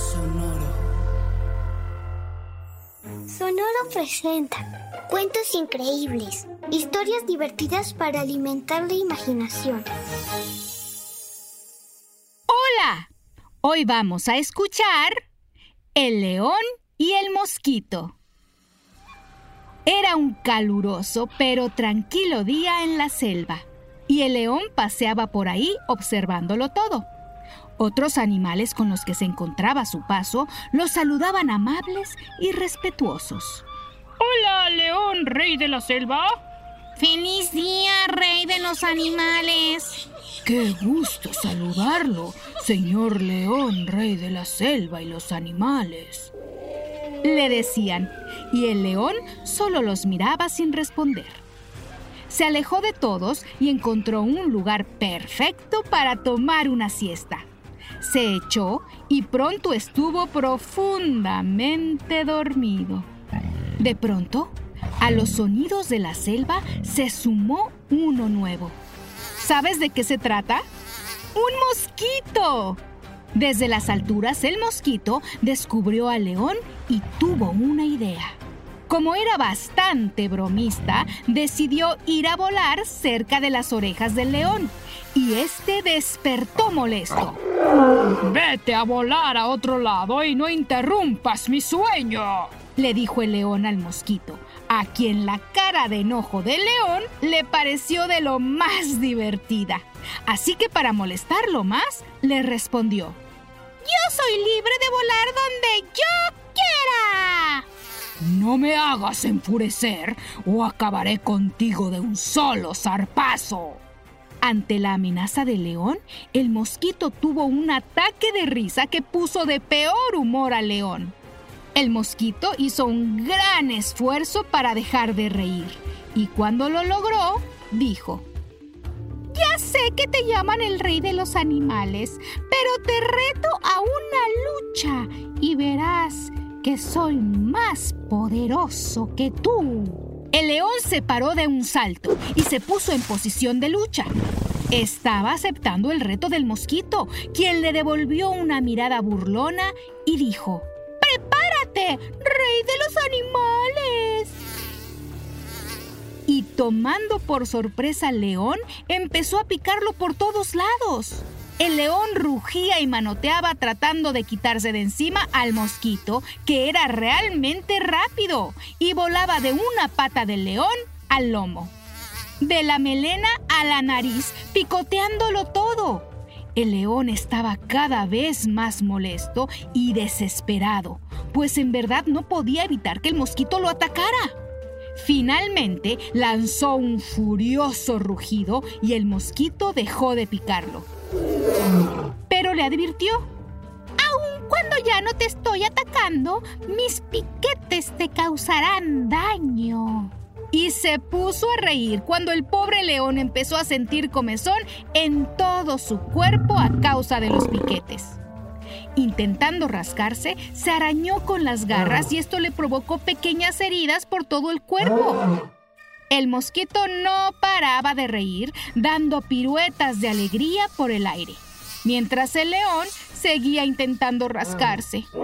Sonoro. Sonoro presenta cuentos increíbles, historias divertidas para alimentar la imaginación. Hola, hoy vamos a escuchar El león y el mosquito. Era un caluroso pero tranquilo día en la selva, y el león paseaba por ahí observándolo todo. Otros animales con los que se encontraba a su paso lo saludaban amables y respetuosos. Hola, león, rey de la selva. ¡Feliz día, rey de los animales! Qué gusto saludarlo, señor león, rey de la selva y los animales. Le decían, y el león solo los miraba sin responder. Se alejó de todos y encontró un lugar perfecto para tomar una siesta se echó y pronto estuvo profundamente dormido. De pronto, a los sonidos de la selva se sumó uno nuevo. ¿Sabes de qué se trata? ¡Un mosquito! Desde las alturas el mosquito descubrió al león y tuvo una idea. Como era bastante bromista, decidió ir a volar cerca de las orejas del león y este despertó molesto. Vete a volar a otro lado y no interrumpas mi sueño, le dijo el león al mosquito, a quien la cara de enojo del león le pareció de lo más divertida. Así que para molestarlo más, le respondió, Yo soy libre de volar donde yo quiera. No me hagas enfurecer o acabaré contigo de un solo zarpazo. Ante la amenaza del león, el mosquito tuvo un ataque de risa que puso de peor humor al león. El mosquito hizo un gran esfuerzo para dejar de reír y cuando lo logró, dijo, Ya sé que te llaman el rey de los animales, pero te reto a una lucha y verás que soy más poderoso que tú. El león se paró de un salto y se puso en posición de lucha. Estaba aceptando el reto del mosquito, quien le devolvió una mirada burlona y dijo, ¡Prepárate, rey de los animales! Y tomando por sorpresa al león, empezó a picarlo por todos lados. El león rugía y manoteaba tratando de quitarse de encima al mosquito, que era realmente rápido, y volaba de una pata del león al lomo. De la melena a la nariz, picoteándolo todo. El león estaba cada vez más molesto y desesperado, pues en verdad no podía evitar que el mosquito lo atacara. Finalmente lanzó un furioso rugido y el mosquito dejó de picarlo. Pero le advirtió, aun cuando ya no te estoy atacando, mis piquetes te causarán daño. Y se puso a reír cuando el pobre león empezó a sentir comezón en todo su cuerpo a causa de los piquetes. Intentando rascarse, se arañó con las garras y esto le provocó pequeñas heridas por todo el cuerpo. El mosquito no paraba de reír, dando piruetas de alegría por el aire, mientras el león seguía intentando rascarse. Te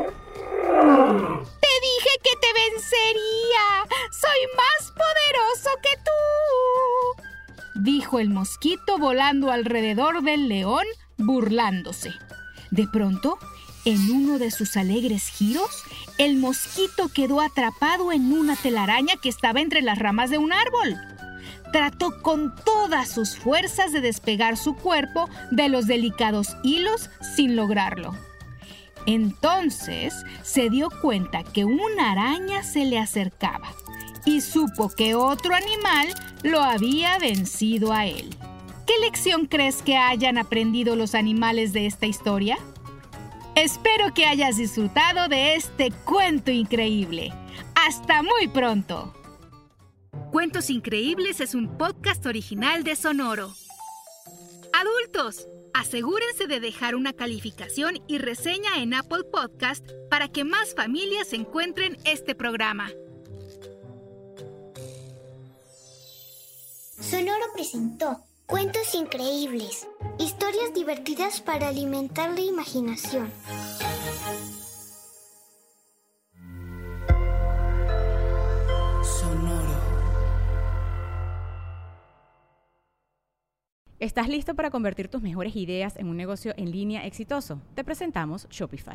dije que te vencería. Soy más poderoso que tú. Dijo el mosquito volando alrededor del león, burlándose. De pronto, en uno de sus alegres giros, el mosquito quedó atrapado en una telaraña que estaba entre las ramas de un árbol. Trató con todas sus fuerzas de despegar su cuerpo de los delicados hilos sin lograrlo. Entonces se dio cuenta que una araña se le acercaba y supo que otro animal lo había vencido a él. ¿Qué lección crees que hayan aprendido los animales de esta historia? Espero que hayas disfrutado de este cuento increíble. Hasta muy pronto. Cuentos Increíbles es un podcast original de Sonoro. Adultos, asegúrense de dejar una calificación y reseña en Apple Podcast para que más familias encuentren este programa. Sonoro presentó Cuentos increíbles, historias divertidas para alimentar la imaginación. Sonoro. ¿Estás listo para convertir tus mejores ideas en un negocio en línea exitoso? Te presentamos Shopify.